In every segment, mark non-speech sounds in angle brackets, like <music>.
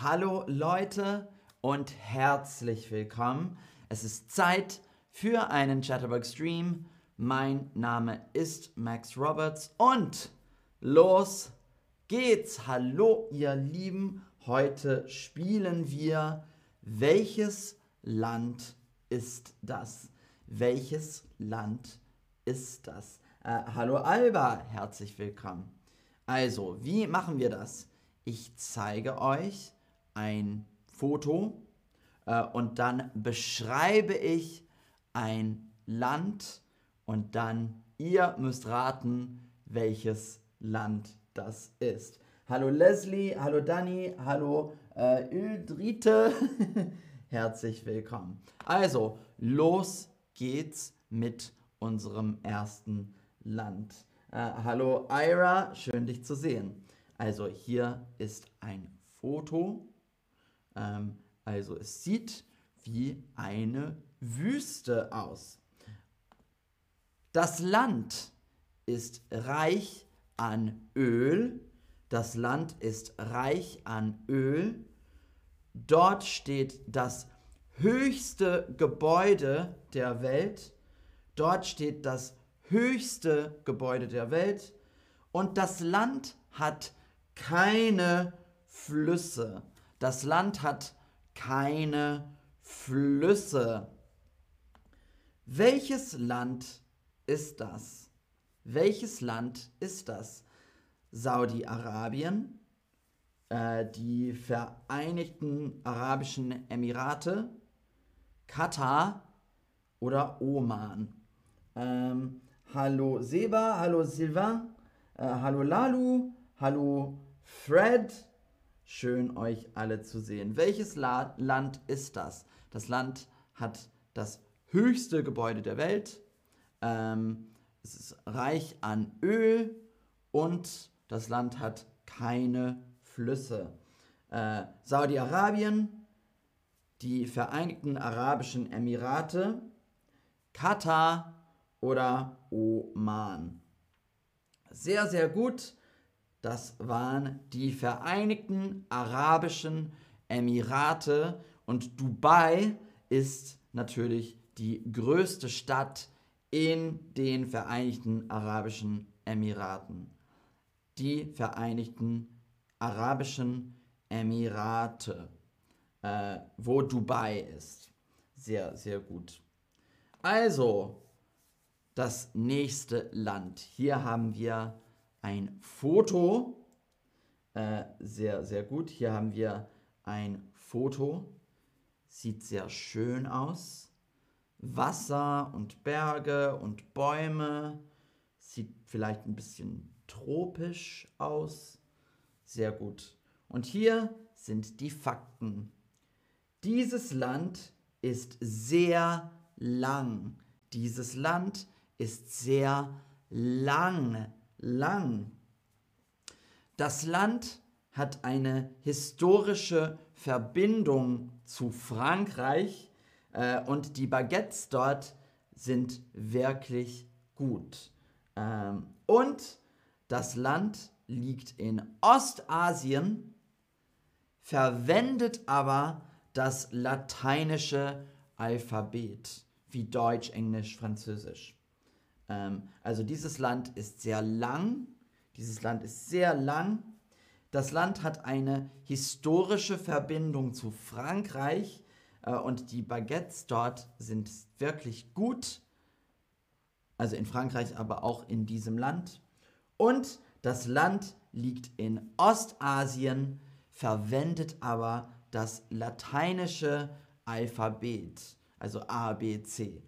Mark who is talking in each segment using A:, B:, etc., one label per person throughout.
A: Hallo Leute und herzlich willkommen. Es ist Zeit für einen Chatterbug Stream. Mein Name ist Max Roberts und los geht's. Hallo ihr Lieben. Heute spielen wir Welches Land ist das? Welches Land ist das? Äh, hallo Alba, herzlich willkommen. Also, wie machen wir das? Ich zeige euch ein Foto äh, und dann beschreibe ich ein Land und dann ihr müsst raten, welches Land das ist. Hallo Leslie, hallo Dani, hallo äh, Ildrite, <laughs> herzlich willkommen. Also, los geht's mit unserem ersten Land. Äh, hallo Ira, schön dich zu sehen. Also hier ist ein Foto ähm, also es sieht wie eine Wüste aus. Das Land ist reich an Öl. Das Land ist reich an Öl. Dort steht das höchste Gebäude der Welt. Dort steht das höchste Gebäude der Welt. Und das Land hat keine Flüsse. Das Land hat keine Flüsse. Welches Land ist das? Welches Land ist das? Saudi-Arabien, äh, die Vereinigten Arabischen Emirate, Katar oder Oman. Ähm, hallo Seba, hallo Sylvain, äh, hallo Lalu, hallo Fred, Schön euch alle zu sehen. Welches La Land ist das? Das Land hat das höchste Gebäude der Welt. Ähm, es ist reich an Öl und das Land hat keine Flüsse. Äh, Saudi-Arabien, die Vereinigten Arabischen Emirate, Katar oder Oman. Sehr, sehr gut. Das waren die Vereinigten Arabischen Emirate und Dubai ist natürlich die größte Stadt in den Vereinigten Arabischen Emiraten. Die Vereinigten Arabischen Emirate, äh, wo Dubai ist. Sehr, sehr gut. Also, das nächste Land. Hier haben wir ein Foto. Äh, sehr, sehr gut. Hier haben wir ein Foto. Sieht sehr schön aus. Wasser und Berge und Bäume. Sieht vielleicht ein bisschen tropisch aus. Sehr gut. Und hier sind die Fakten. Dieses Land ist sehr lang. Dieses Land ist sehr lang lang. Das Land hat eine historische Verbindung zu Frankreich äh, und die Baguettes dort sind wirklich gut. Ähm, und das Land liegt in Ostasien, verwendet aber das lateinische Alphabet wie Deutsch, Englisch, Französisch. Ähm, also dieses Land ist sehr lang. Dieses Land ist sehr lang. Das Land hat eine historische Verbindung zu Frankreich äh, und die Baguettes dort sind wirklich gut. Also in Frankreich, aber auch in diesem Land. Und das Land liegt in Ostasien, verwendet aber das lateinische Alphabet, also A, B, C.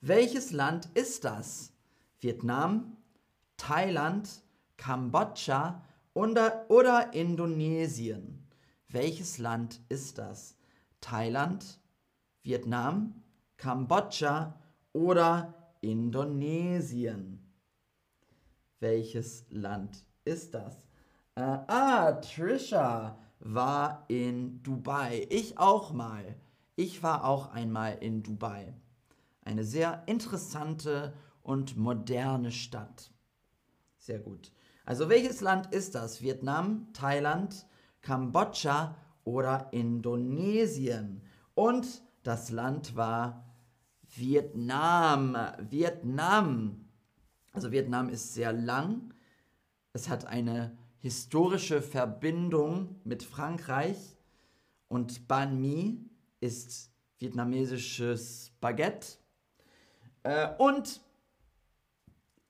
A: Welches Land ist das? Vietnam, Thailand, Kambodscha oder, oder Indonesien? Welches Land ist das? Thailand, Vietnam, Kambodscha oder Indonesien? Welches Land ist das? Äh, ah, Trisha war in Dubai. Ich auch mal. Ich war auch einmal in Dubai. Eine sehr interessante und moderne Stadt. Sehr gut. Also welches Land ist das? Vietnam, Thailand, Kambodscha oder Indonesien. Und das Land war Vietnam. Vietnam. Also Vietnam ist sehr lang. Es hat eine historische Verbindung mit Frankreich und Banh Mi ist vietnamesisches Baguette. Äh, und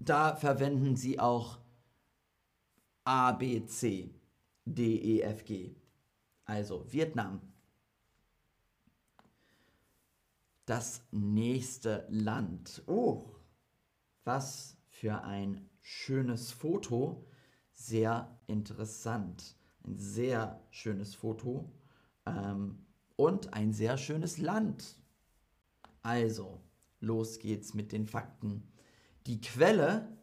A: da verwenden sie auch A, B, C, D, E, F, G. Also Vietnam. Das nächste Land. Oh, was für ein schönes Foto. Sehr interessant. Ein sehr schönes Foto. Ähm, und ein sehr schönes Land. Also, los geht's mit den Fakten. Die Quelle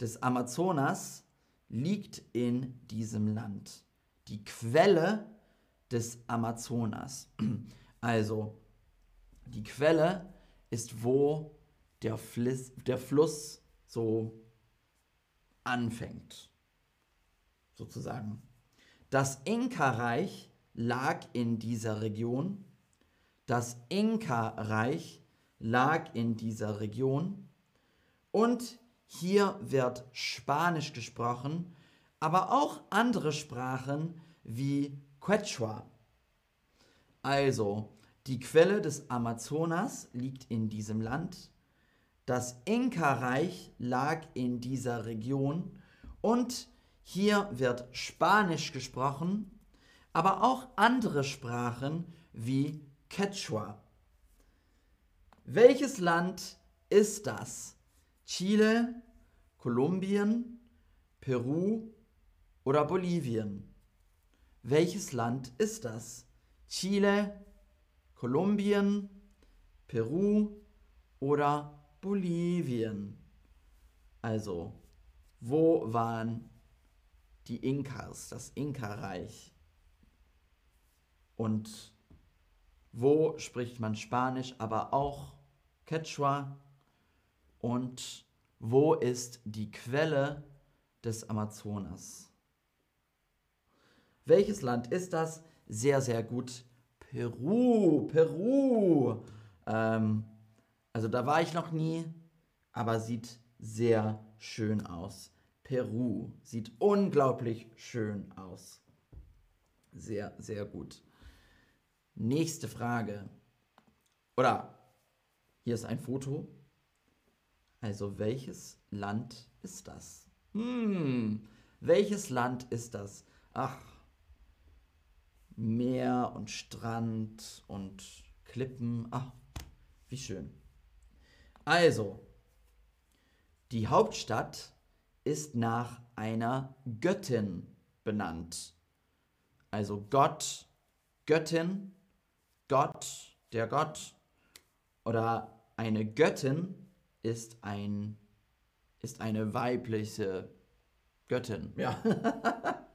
A: des Amazonas liegt in diesem Land. Die Quelle des Amazonas. <clears throat> Also, die Quelle ist, wo der, Fliss, der Fluss so anfängt, sozusagen. Das Inka-Reich lag in dieser Region. Das Inka-Reich lag in dieser Region. Und hier wird Spanisch gesprochen, aber auch andere Sprachen wie Quechua. Also, die Quelle des Amazonas liegt in diesem Land. Das Inka-Reich lag in dieser Region und hier wird Spanisch gesprochen, aber auch andere Sprachen wie Quechua. Welches Land ist das? Chile, Kolumbien, Peru oder Bolivien? Welches Land ist das? Chile, Kolumbien, Peru oder Bolivien? Also, wo waren die Inkas, das Inka-Reich? Und wo spricht man Spanisch, aber auch Quechua? Und wo ist die Quelle des Amazonas? Welches Land ist das? Sehr, sehr gut. Peru, Peru. Ähm, also da war ich noch nie, aber sieht sehr schön aus. Peru sieht unglaublich schön aus. Sehr, sehr gut. Nächste Frage. Oder hier ist ein Foto. Also welches Land ist das? Hm, welches Land ist das? Ach, Meer und Strand und Klippen. Ach, wie schön. Also, die Hauptstadt ist nach einer Göttin benannt. Also Gott, Göttin, Gott, der Gott oder eine Göttin ist ein ist eine weibliche Göttin. Ja. <laughs>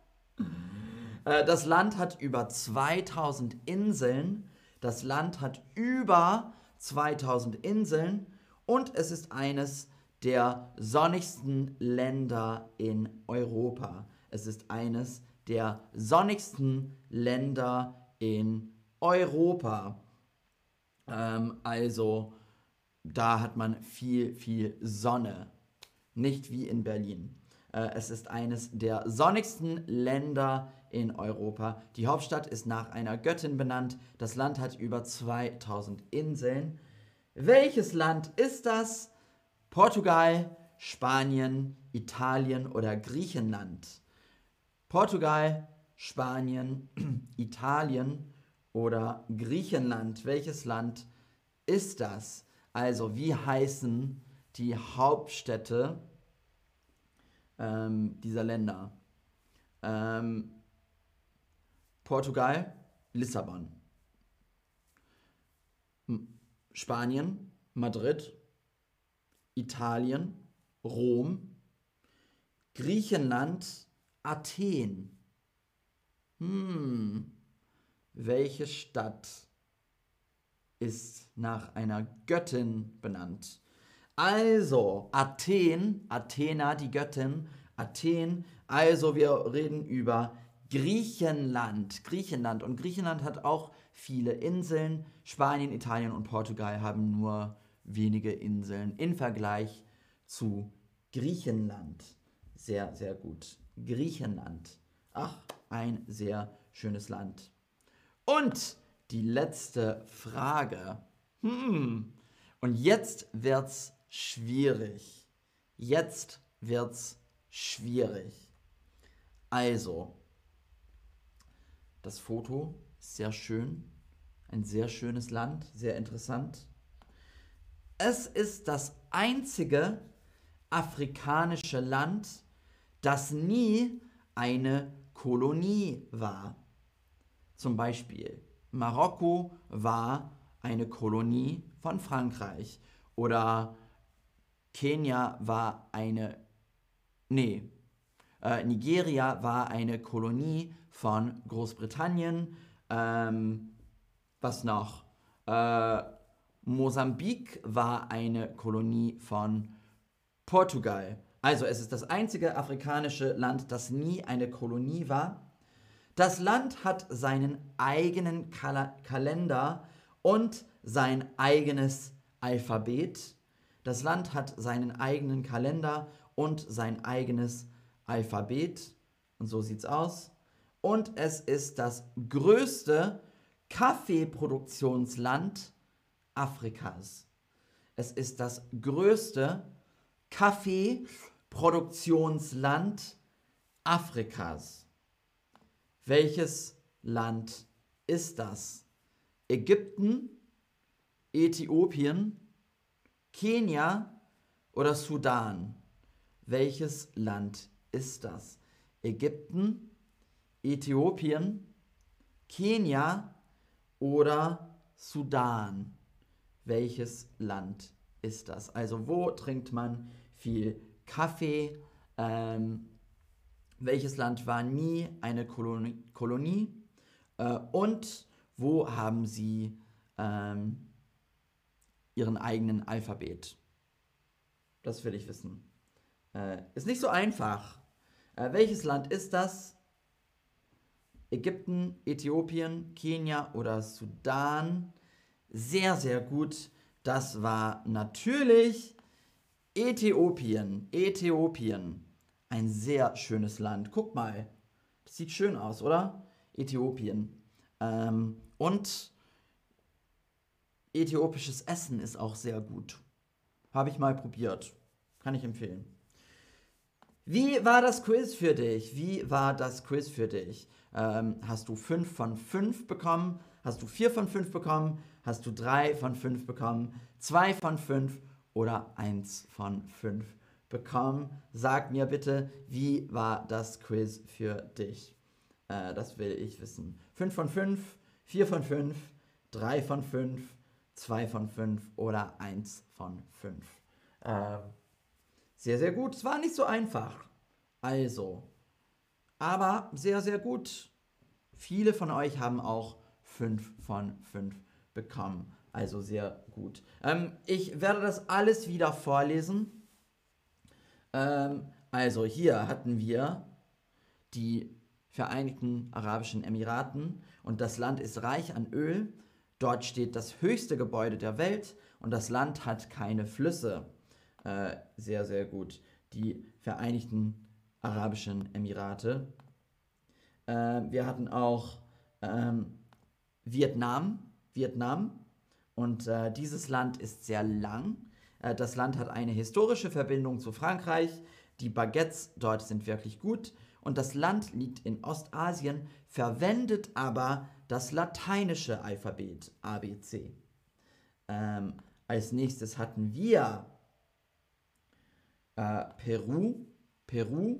A: Äh, das Land hat über 2000 Inseln. Das Land hat über 2000 Inseln und es ist eines der sonnigsten Länder in Europa. Es ist eines der sonnigsten Länder in Europa. Ähm, also da hat man viel, viel Sonne. Nicht wie in Berlin. Äh, es ist eines der sonnigsten Länder in Europa. Die Hauptstadt ist nach einer Göttin benannt. Das Land hat über 2000 Inseln. Welches Land ist das? Portugal, Spanien, Italien oder Griechenland? Portugal, Spanien, <clears throat> Italien oder Griechenland. Welches Land ist das? Also, wie heißen die Hauptstädte ähm, dieser Länder? Ähm, Portugal, Lissabon. Spanien, Madrid. Italien, Rom. Griechenland, Athen. Hm, welche Stadt ist nach einer Göttin benannt? Also, Athen, Athena, die Göttin, Athen. Also, wir reden über Griechenland. Griechenland. Und Griechenland hat auch viele Inseln. Spanien, Italien und Portugal haben nur wenige Inseln im Vergleich zu Griechenland. Sehr, sehr gut. Griechenland. Ach, ein sehr schönes Land. Und die letzte Frage. Hm. Und jetzt wird's schwierig. Jetzt wird's schwierig. Also, das Foto ist sehr schön. Ein sehr schönes Land, sehr interessant. Es ist das einzige afrikanische Land, das nie eine Kolonie war. Zum Beispiel Marokko war eine Kolonie von Frankreich oder Kenia war eine, nee, äh, Nigeria war eine Kolonie von Großbritannien. Ähm, was noch? Äh, Mosambik war eine Kolonie von Portugal. Also es ist das einzige afrikanische Land, das nie eine Kolonie war. Das Land hat seinen eigenen Kal Kalender und sein eigenes Alphabet. Das Land hat seinen eigenen Kalender und sein eigenes Alphabet. Und so sieht's aus. Und es ist das größte Kaffeeproduktionsland Afrikas. Es ist das größte Kaffeeproduktionsland Afrikas. Welches Land ist das? Ägypten, Äthiopien, Kenia oder Sudan? Welches Land ist das? Ägypten, Äthiopien, Kenia oder Sudan? Welches Land ist das? Also wo trinkt man viel Kaffee? Ähm, welches Land war nie eine Kolonie? Kolonie? Äh, und wo haben sie ähm, ihren eigenen Alphabet? Das will ich wissen. Äh, ist nicht so einfach. Äh, welches Land ist das? Ägypten, Äthiopien, Kenia oder Sudan? Sehr, sehr gut. Das war natürlich Äthiopien. Äthiopien. Ein sehr schönes Land. Guck mal. Das sieht schön aus, oder? Äthiopien. Ähm, und äthiopisches Essen ist auch sehr gut. Habe ich mal probiert. Kann ich empfehlen. Wie war das Quiz für dich? Wie war das Quiz für dich? Ähm, hast du 5 von 5 bekommen? Hast du 4 von 5 bekommen? Hast du 3 von 5 bekommen? 2 von 5 oder 1 von 5 bekommen? Sag mir bitte, wie war das Quiz für dich? Äh, das will ich wissen. 5 von 5, 4 von 5, 3 von 5, 2 von 5 oder 1 von 5. Ähm, sehr, sehr gut. Es war nicht so einfach. Also, aber sehr, sehr gut. Viele von euch haben auch 5 von 5 bekommen. Also sehr gut. Ähm, ich werde das alles wieder vorlesen. Ähm, also hier hatten wir die Vereinigten Arabischen Emiraten und das Land ist reich an Öl. Dort steht das höchste Gebäude der Welt und das Land hat keine Flüsse. Äh, sehr, sehr gut. Die Vereinigten Arabischen Emirate. Äh, wir hatten auch ähm, Vietnam. Vietnam. Und äh, dieses Land ist sehr lang. Äh, das Land hat eine historische Verbindung zu Frankreich. Die Baguettes dort sind wirklich gut. Und das Land liegt in Ostasien, verwendet aber das lateinische Alphabet ABC. Ähm, als nächstes hatten wir äh, Peru. Peru.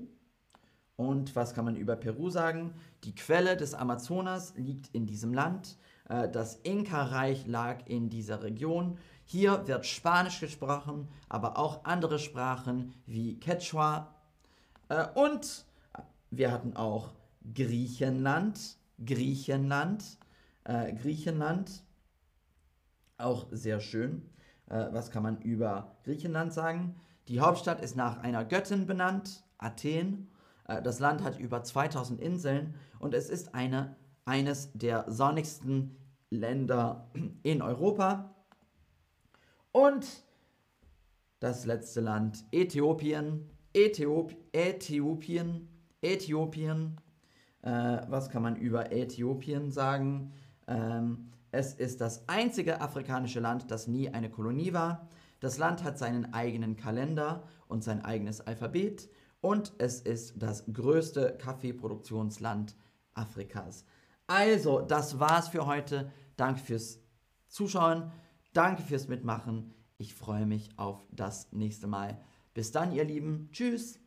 A: Und was kann man über Peru sagen? Die Quelle des Amazonas liegt in diesem Land. Äh, das Inka-Reich lag in dieser Region. Hier wird Spanisch gesprochen, aber auch andere Sprachen wie Quechua. Äh, und wir hatten auch Griechenland. Griechenland. Äh, Griechenland. Auch sehr schön. was kann man über Griechenland sagen? Die Hauptstadt ist nach einer Göttin benannt, Athen. Äh, das Land hat über 2000 Inseln und es ist eine, eines der sonnigsten Länder <clears throat> in Europa. Und das letzte Land, Äthiopien. Äthiop Äthiopien. Äthiopien. Äh, was kann man über Äthiopien sagen? Ähm, es ist das einzige afrikanische Land, das nie eine Kolonie war. Das Land hat seinen eigenen Kalender und sein eigenes Alphabet und es ist das größte Kaffeeproduktionsland Afrikas. Also, das war's für heute. Danke fürs Zuschauen. Danke fürs Mitmachen. Ich freue mich auf das nächste Mal. Bis dann, ihr Lieben. Tschüss.